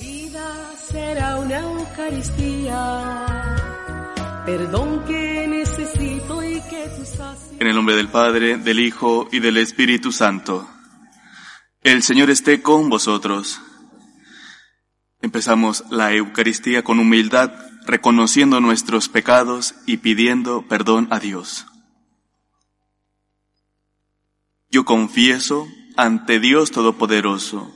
Vida será una Eucaristía, perdón que necesito y que. En el nombre del Padre, del Hijo y del Espíritu Santo. El Señor esté con vosotros. Empezamos la Eucaristía con humildad, reconociendo nuestros pecados y pidiendo perdón a Dios. Yo confieso ante Dios Todopoderoso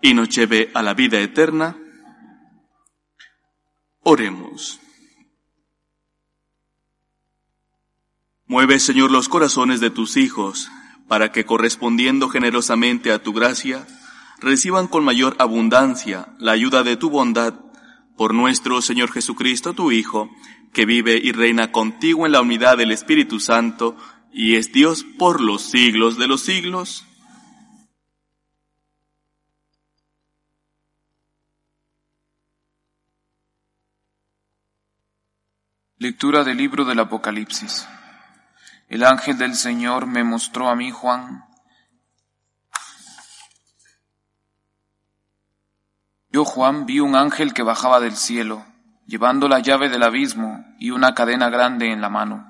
y nos lleve a la vida eterna. Oremos. Mueve, Señor, los corazones de tus hijos, para que correspondiendo generosamente a tu gracia, reciban con mayor abundancia la ayuda de tu bondad por nuestro Señor Jesucristo, tu Hijo, que vive y reina contigo en la unidad del Espíritu Santo, y es Dios por los siglos de los siglos. Lectura del libro del Apocalipsis. El ángel del Señor me mostró a mí, Juan, Yo, Juan, vi un ángel que bajaba del cielo, llevando la llave del abismo y una cadena grande en la mano.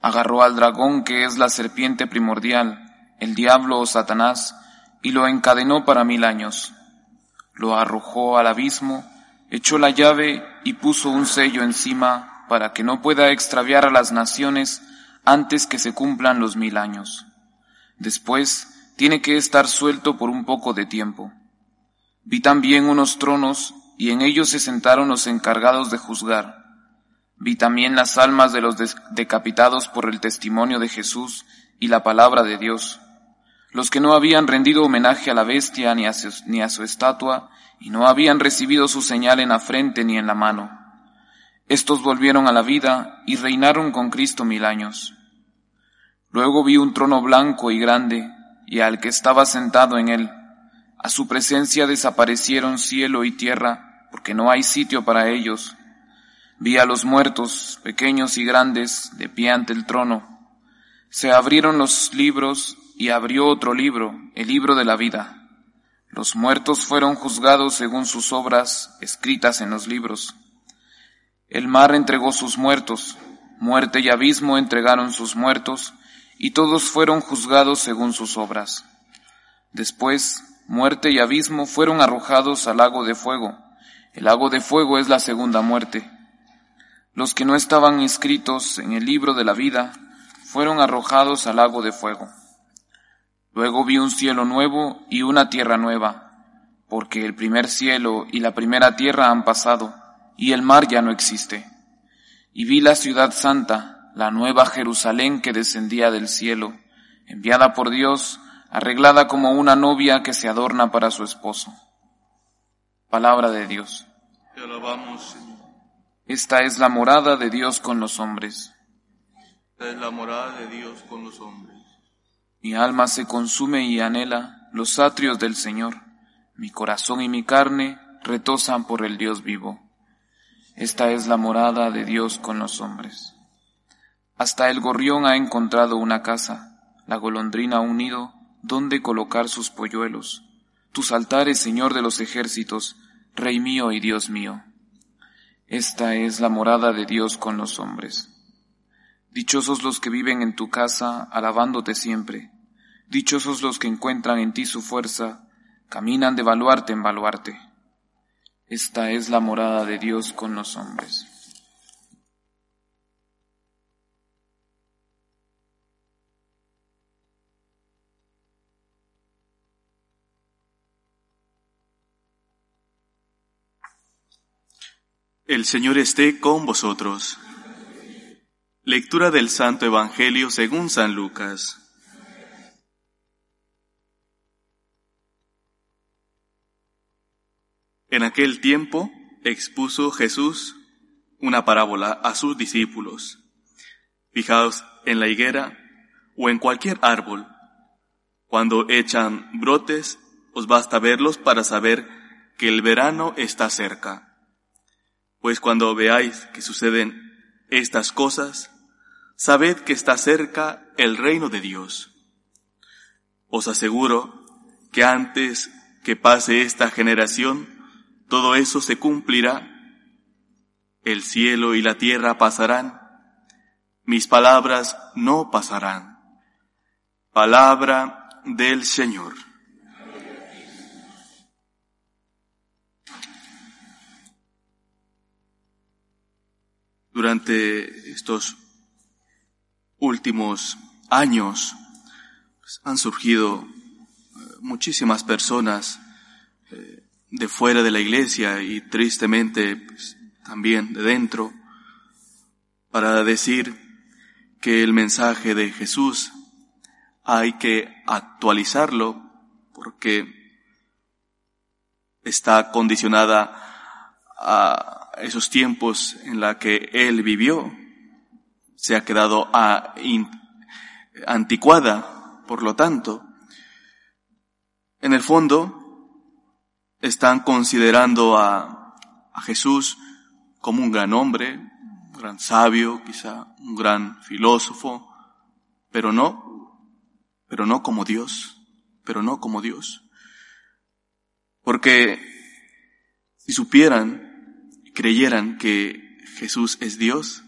Agarró al dragón que es la serpiente primordial, el diablo o Satanás, y lo encadenó para mil años. Lo arrojó al abismo, echó la llave y puso un sello encima para que no pueda extraviar a las naciones antes que se cumplan los mil años. Después tiene que estar suelto por un poco de tiempo. Vi también unos tronos, y en ellos se sentaron los encargados de juzgar. Vi también las almas de los decapitados por el testimonio de Jesús y la palabra de Dios, los que no habían rendido homenaje a la bestia ni a, su, estatua, y no habían recibido su señal en la frente ni en la mano. Estos volvieron a la vida y reinaron con Cristo mil años. Luego vi un trono blanco y grande, y al que estaba sentado en él, a su presencia desaparecieron cielo y tierra, porque no hay sitio para ellos. Vi a los muertos, pequeños y grandes, de pie ante el trono. Se abrieron los libros y abrió otro libro, el libro de la vida. Los muertos fueron juzgados según sus obras escritas en los libros. El mar entregó sus muertos, muerte y abismo entregaron sus muertos, y todos fueron juzgados según sus obras. Después muerte y abismo fueron arrojados al lago de fuego. El lago de fuego es la segunda muerte. Los que no estaban inscritos en el libro de la vida fueron arrojados al lago de fuego. Luego vi un cielo nuevo y una tierra nueva, porque el primer cielo y la primera tierra han pasado, y el mar ya no existe. Y vi la ciudad santa, la nueva Jerusalén que descendía del cielo, enviada por Dios, arreglada como una novia que se adorna para su esposo. Palabra de Dios. Te alabamos, Señor. Esta es la morada de Dios con los hombres. Esta es la morada de Dios con los hombres. Mi alma se consume y anhela los atrios del Señor. Mi corazón y mi carne retosan por el Dios vivo. Esta es la morada de Dios con los hombres. Hasta el gorrión ha encontrado una casa, la golondrina un nido, donde colocar sus polluelos. Tus altares, Señor de los ejércitos, Rey mío y Dios mío. Esta es la morada de Dios con los hombres. Dichosos los que viven en tu casa, alabándote siempre. Dichosos los que encuentran en ti su fuerza, caminan de baluarte en baluarte. Esta es la morada de Dios con los hombres. El Señor esté con vosotros. Lectura del Santo Evangelio según San Lucas. En aquel tiempo, expuso Jesús una parábola a sus discípulos. Fijaos en la higuera o en cualquier árbol. Cuando echan brotes, os basta verlos para saber que el verano está cerca. Pues cuando veáis que suceden estas cosas, sabed que está cerca el reino de Dios. Os aseguro que antes que pase esta generación, todo eso se cumplirá. El cielo y la tierra pasarán, mis palabras no pasarán. Palabra del Señor. Durante estos últimos años pues, han surgido eh, muchísimas personas eh, de fuera de la iglesia y tristemente pues, también de dentro para decir que el mensaje de Jesús hay que actualizarlo porque está condicionada a esos tiempos en la que él vivió. Se ha quedado a, anticuada, por lo tanto. En el fondo, están considerando a, Jesús como un gran hombre, un gran sabio, quizá un gran filósofo, pero no, pero no como Dios, pero no como Dios. Porque si supieran creyeran que Jesús es Dios,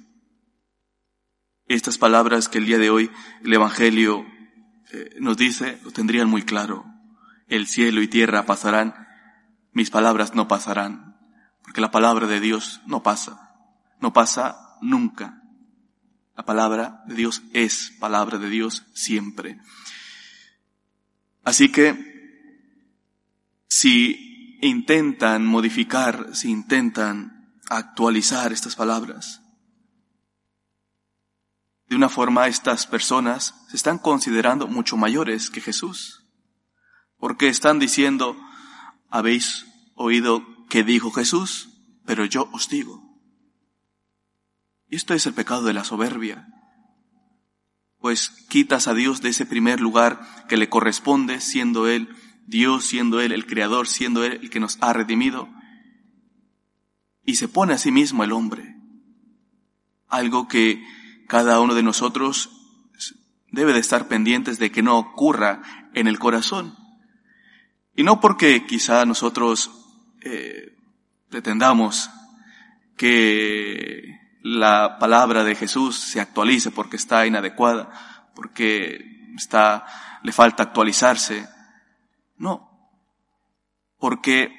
estas palabras que el día de hoy el Evangelio eh, nos dice lo tendrían muy claro. El cielo y tierra pasarán, mis palabras no pasarán, porque la palabra de Dios no pasa, no pasa nunca. La palabra de Dios es palabra de Dios siempre. Así que, si intentan modificar, si intentan actualizar estas palabras, de una forma estas personas se están considerando mucho mayores que Jesús, porque están diciendo, habéis oído que dijo Jesús, pero yo os digo. Y esto es el pecado de la soberbia, pues quitas a Dios de ese primer lugar que le corresponde, siendo Él Dios, siendo Él el Creador, siendo Él el que nos ha redimido, y se pone a sí mismo el hombre, algo que cada uno de nosotros debe de estar pendientes de que no ocurra en el corazón. Y no porque quizá nosotros eh, pretendamos que la palabra de Jesús se actualice porque está inadecuada, porque está, le falta actualizarse. No. Porque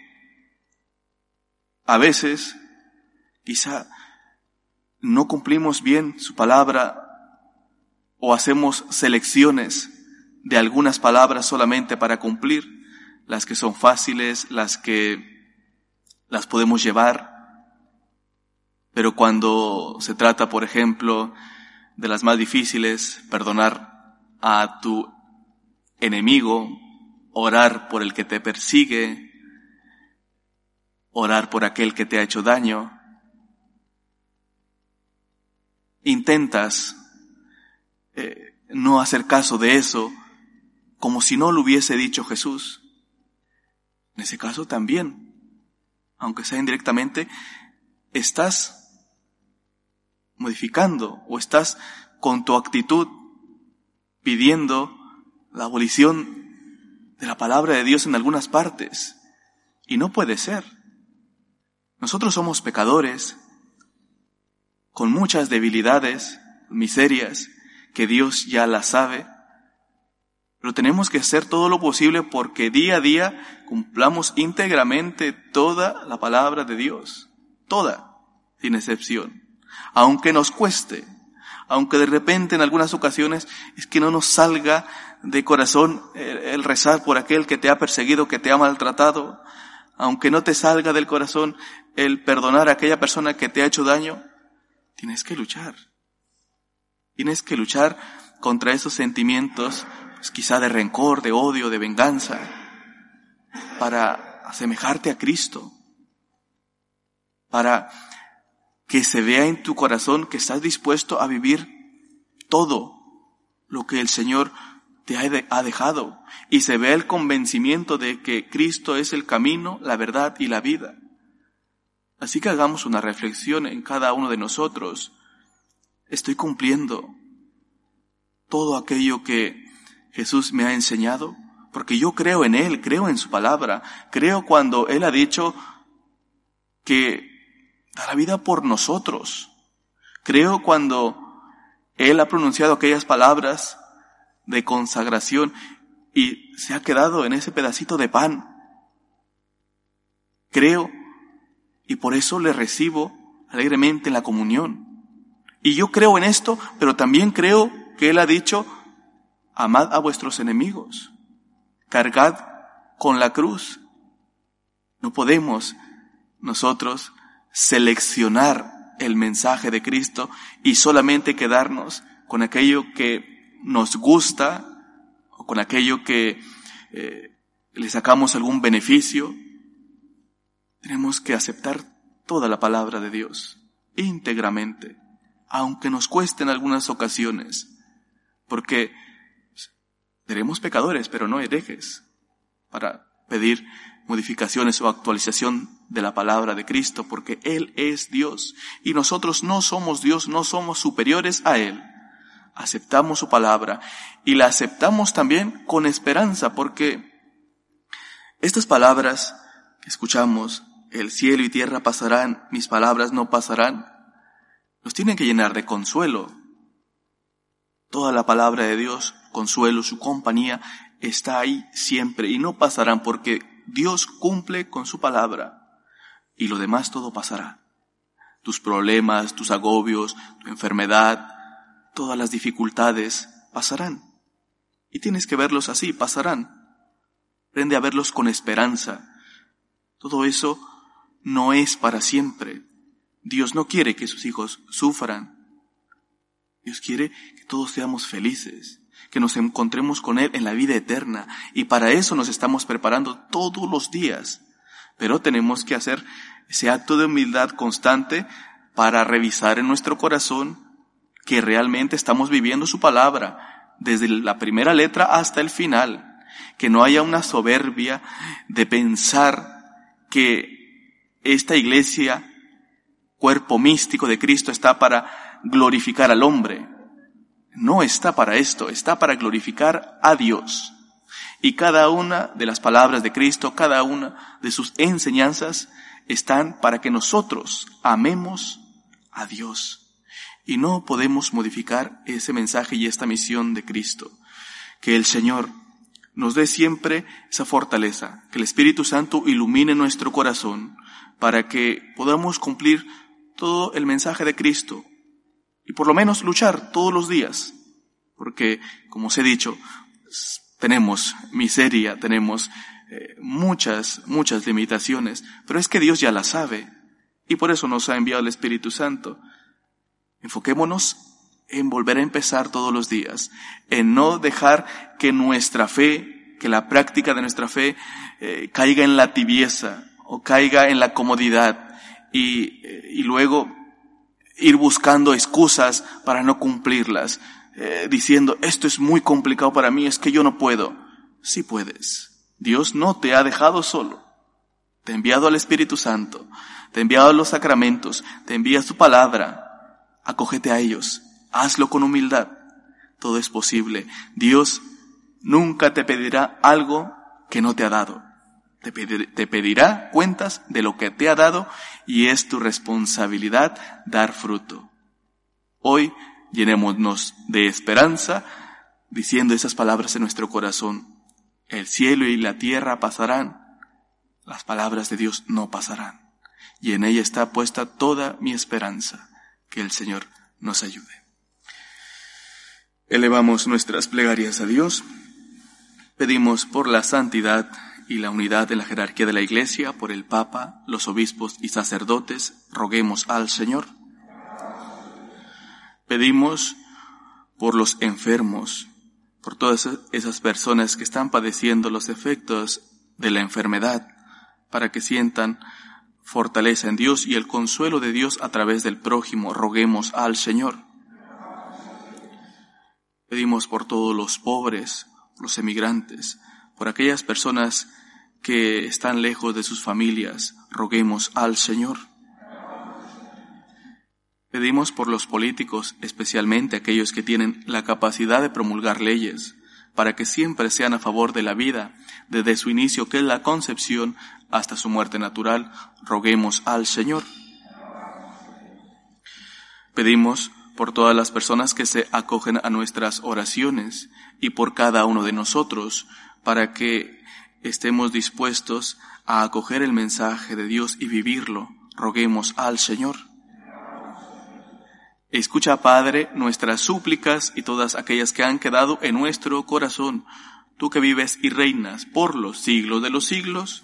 a veces quizá no cumplimos bien su palabra o hacemos selecciones de algunas palabras solamente para cumplir, las que son fáciles, las que las podemos llevar, pero cuando se trata, por ejemplo, de las más difíciles, perdonar a tu enemigo, orar por el que te persigue, orar por aquel que te ha hecho daño, intentas eh, no hacer caso de eso como si no lo hubiese dicho Jesús. En ese caso también aunque sea indirectamente, estás modificando o estás con tu actitud pidiendo la abolición de la palabra de Dios en algunas partes. Y no puede ser. Nosotros somos pecadores, con muchas debilidades, miserias, que Dios ya las sabe, pero tenemos que hacer todo lo posible porque día a día cumplamos íntegramente toda la palabra de Dios. Toda, sin excepción. Aunque nos cueste, aunque de repente en algunas ocasiones es que no nos salga de corazón el, rezar por aquel que te ha perseguido, que te ha maltratado, aunque no te salga del corazón el perdonar a aquella persona que te ha hecho daño, tienes que luchar. Tienes que luchar contra esos sentimientos pues quizá de rencor, de odio, de venganza, para asemejarte a Cristo. para que se vea en tu corazón que estás dispuesto a vivir todo lo que el Señor te ha dejado y se vea el convencimiento de que Cristo es el camino, la verdad y la vida. Así que hagamos una reflexión en cada uno de nosotros. ¿Estoy cumpliendo todo aquello que Jesús me ha enseñado? Porque yo creo en Él, creo en su palabra, creo cuando Él ha dicho que da la vida por nosotros. Creo cuando Él ha pronunciado aquellas palabras de consagración y se ha quedado en ese pedacito de pan. Creo y por eso le recibo alegremente en la comunión. Y yo creo en esto, pero también creo que Él ha dicho, amad a vuestros enemigos, cargad con la cruz. No podemos nosotros seleccionar el mensaje de Cristo y solamente quedarnos con aquello que nos gusta o con aquello que eh, le sacamos algún beneficio. Tenemos que aceptar toda la palabra de Dios íntegramente, aunque nos cueste en algunas ocasiones, porque seremos pecadores, pero no herejes, para pedir modificaciones o actualización de la palabra de Cristo, porque Él es Dios y nosotros no somos Dios, no somos superiores a Él. Aceptamos su palabra y la aceptamos también con esperanza, porque estas palabras que escuchamos, el cielo y tierra pasarán, mis palabras no pasarán, nos tienen que llenar de consuelo. Toda la palabra de Dios, consuelo, su compañía, está ahí siempre y no pasarán porque Dios cumple con su palabra y lo demás todo pasará. Tus problemas, tus agobios, tu enfermedad, todas las dificultades pasarán. Y tienes que verlos así, pasarán. Aprende a verlos con esperanza. Todo eso no es para siempre. Dios no quiere que sus hijos sufran. Dios quiere que todos seamos felices que nos encontremos con Él en la vida eterna. Y para eso nos estamos preparando todos los días. Pero tenemos que hacer ese acto de humildad constante para revisar en nuestro corazón que realmente estamos viviendo su palabra, desde la primera letra hasta el final. Que no haya una soberbia de pensar que esta iglesia, cuerpo místico de Cristo, está para glorificar al hombre no está para esto, está para glorificar a Dios. Y cada una de las palabras de Cristo, cada una de sus enseñanzas están para que nosotros amemos a Dios. Y no podemos modificar ese mensaje y esta misión de Cristo. Que el Señor nos dé siempre esa fortaleza, que el Espíritu Santo ilumine nuestro corazón para que podamos cumplir todo el mensaje de Cristo, y por lo menos luchar todos los días, porque, como os he dicho, tenemos miseria, tenemos eh, muchas, muchas limitaciones, pero es que Dios ya las sabe y por eso nos ha enviado el Espíritu Santo. Enfoquémonos en volver a empezar todos los días, en no dejar que nuestra fe, que la práctica de nuestra fe eh, caiga en la tibieza o caiga en la comodidad y, eh, y luego ir buscando excusas para no cumplirlas, eh, diciendo, esto es muy complicado para mí, es que yo no puedo. Sí puedes. Dios no te ha dejado solo. Te ha enviado al Espíritu Santo, te ha enviado los sacramentos, te envía su palabra. Acógete a ellos, hazlo con humildad. Todo es posible. Dios nunca te pedirá algo que no te ha dado. Te, pedirá cuentas de lo que te ha dado y es tu responsabilidad dar fruto. Hoy llenémonos de esperanza diciendo esas palabras en nuestro corazón. El cielo y la tierra pasarán, las palabras de Dios no pasarán. Y en ella está puesta toda mi esperanza. Que el Señor nos ayude. Elevamos nuestras plegarias a Dios. Pedimos por la santidad y la unidad de la jerarquía de la Iglesia, por el Papa, los obispos y sacerdotes, roguemos al Señor. Pedimos por los enfermos, por todas esas personas que están padeciendo los efectos de la enfermedad, para que sientan fortaleza en Dios y el consuelo de Dios a través del prójimo, roguemos al Señor. Pedimos por todos los pobres, los emigrantes, por aquellas personas que están lejos de sus familias, roguemos al Señor. Pedimos por los políticos, especialmente aquellos que tienen la capacidad de promulgar leyes, para que siempre sean a favor de la vida, desde su inicio, que es la concepción, hasta su muerte natural, roguemos al Señor. Pedimos por todas las personas que se acogen a nuestras oraciones y por cada uno de nosotros, para que estemos dispuestos a acoger el mensaje de Dios y vivirlo. Roguemos al Señor. Escucha, Padre, nuestras súplicas y todas aquellas que han quedado en nuestro corazón, tú que vives y reinas por los siglos de los siglos.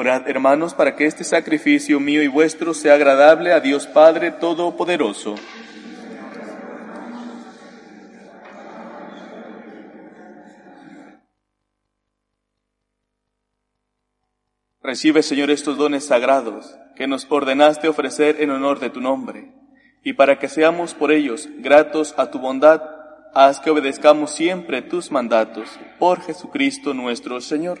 Orad, hermanos, para que este sacrificio mío y vuestro sea agradable a Dios Padre Todopoderoso. Recibe, Señor, estos dones sagrados que nos ordenaste ofrecer en honor de tu nombre, y para que seamos por ellos gratos a tu bondad, haz que obedezcamos siempre tus mandatos, por Jesucristo nuestro Señor.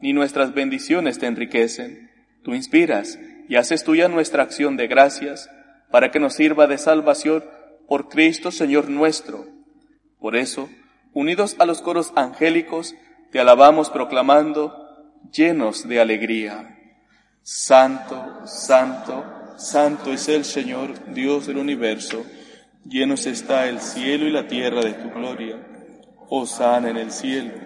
ni nuestras bendiciones te enriquecen. Tú inspiras y haces tuya nuestra acción de gracias para que nos sirva de salvación por Cristo Señor nuestro. Por eso, unidos a los coros angélicos, te alabamos proclamando, llenos de alegría. Santo, santo, santo es el Señor, Dios del universo. Llenos está el cielo y la tierra de tu gloria. sana en el cielo.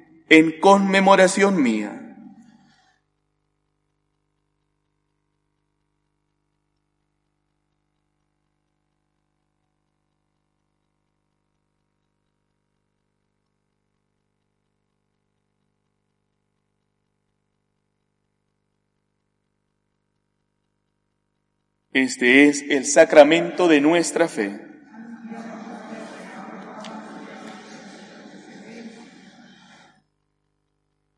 en conmemoración mía. Este es el sacramento de nuestra fe.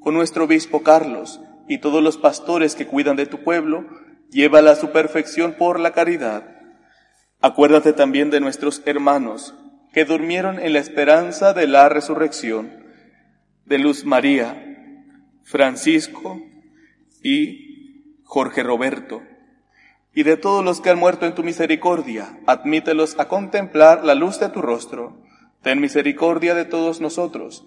con nuestro obispo Carlos y todos los pastores que cuidan de tu pueblo, llévala a su perfección por la caridad. Acuérdate también de nuestros hermanos que durmieron en la esperanza de la resurrección, de Luz María, Francisco y Jorge Roberto, y de todos los que han muerto en tu misericordia, admítelos a contemplar la luz de tu rostro. Ten misericordia de todos nosotros,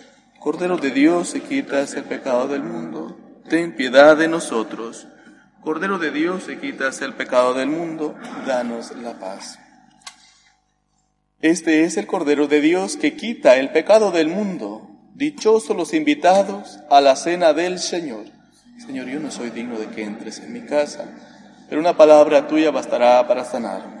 Cordero de Dios, que quitas el pecado del mundo, ten piedad de nosotros. Cordero de Dios, que quitas el pecado del mundo, danos la paz. Este es el Cordero de Dios que quita el pecado del mundo. Dichosos los invitados a la cena del Señor. Señor, yo no soy digno de que entres en mi casa, pero una palabra tuya bastará para sanarme.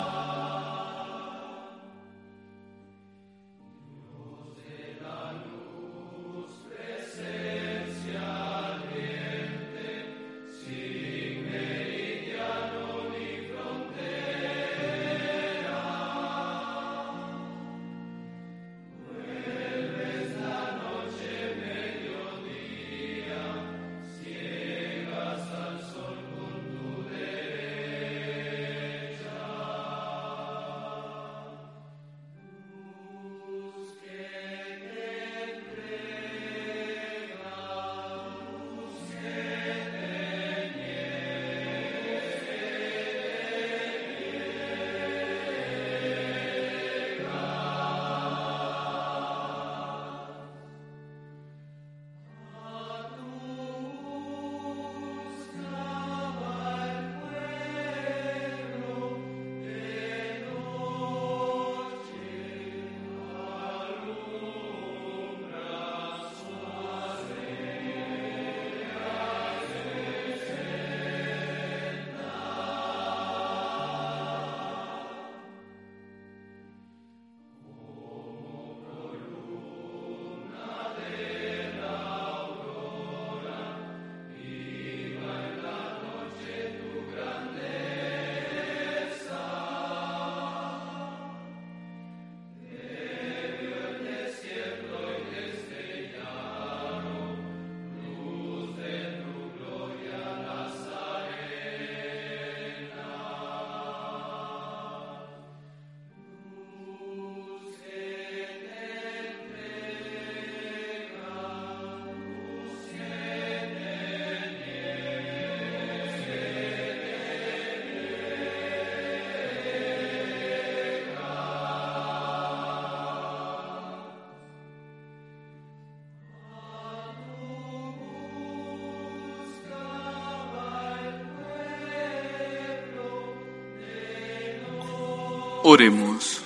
Oremos.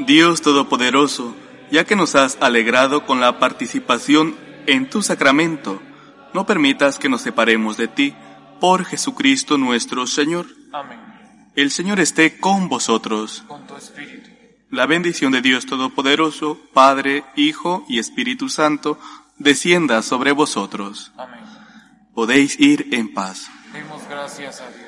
Dios Todopoderoso, ya que nos has alegrado con la participación en tu sacramento, no permitas que nos separemos de ti, por Jesucristo nuestro Señor. Amén. El Señor esté con vosotros. Con tu espíritu. La bendición de Dios Todopoderoso, Padre, Hijo y Espíritu Santo, descienda sobre vosotros. Amén. Podéis ir en paz. Demos gracias a Dios.